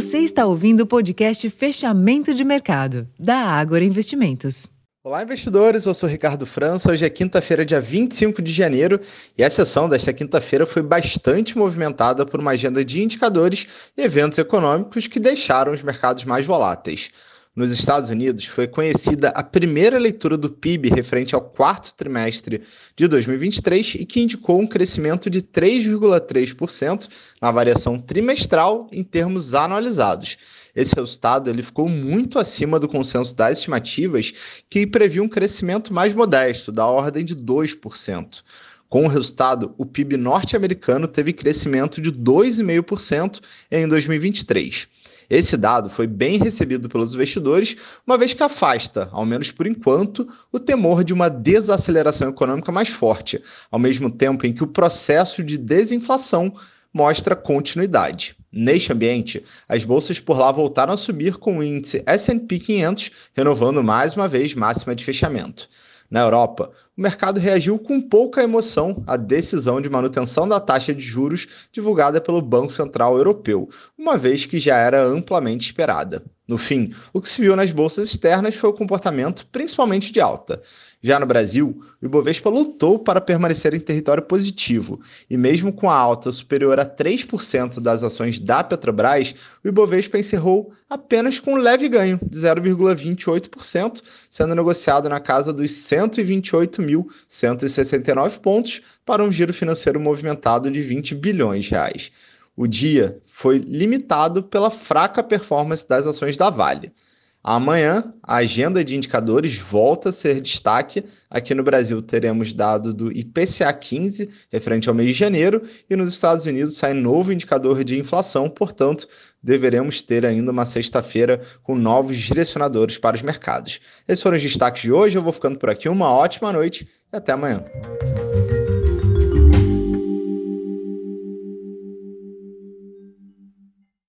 Você está ouvindo o podcast Fechamento de Mercado, da Ágora Investimentos. Olá, investidores. Eu sou Ricardo França. Hoje é quinta-feira, dia 25 de janeiro, e a sessão desta quinta-feira foi bastante movimentada por uma agenda de indicadores e eventos econômicos que deixaram os mercados mais voláteis. Nos Estados Unidos, foi conhecida a primeira leitura do PIB referente ao quarto trimestre de 2023 e que indicou um crescimento de 3,3% na variação trimestral em termos anualizados. Esse resultado ele ficou muito acima do consenso das estimativas, que previa um crescimento mais modesto, da ordem de 2%. Com o resultado, o PIB norte-americano teve crescimento de 2,5% em 2023. Esse dado foi bem recebido pelos investidores, uma vez que afasta, ao menos por enquanto, o temor de uma desaceleração econômica mais forte, ao mesmo tempo em que o processo de desinflação mostra continuidade. Neste ambiente, as bolsas por lá voltaram a subir com o índice S&P 500 renovando mais uma vez máxima de fechamento. Na Europa, o mercado reagiu com pouca emoção à decisão de manutenção da taxa de juros divulgada pelo Banco Central Europeu, uma vez que já era amplamente esperada. No fim, o que se viu nas bolsas externas foi o comportamento principalmente de alta. Já no Brasil, o Ibovespa lutou para permanecer em território positivo, e mesmo com a alta superior a 3% das ações da Petrobras, o Ibovespa encerrou apenas com um leve ganho de 0,28%, sendo negociado na casa dos 128.169 pontos para um giro financeiro movimentado de 20 bilhões de reais. O dia foi limitado pela fraca performance das ações da Vale. Amanhã, a agenda de indicadores volta a ser destaque. Aqui no Brasil, teremos dado do IPCA 15, referente ao mês de janeiro, e nos Estados Unidos sai novo indicador de inflação, portanto, deveremos ter ainda uma sexta-feira com novos direcionadores para os mercados. Esses foram os destaques de hoje. Eu vou ficando por aqui. Uma ótima noite e até amanhã.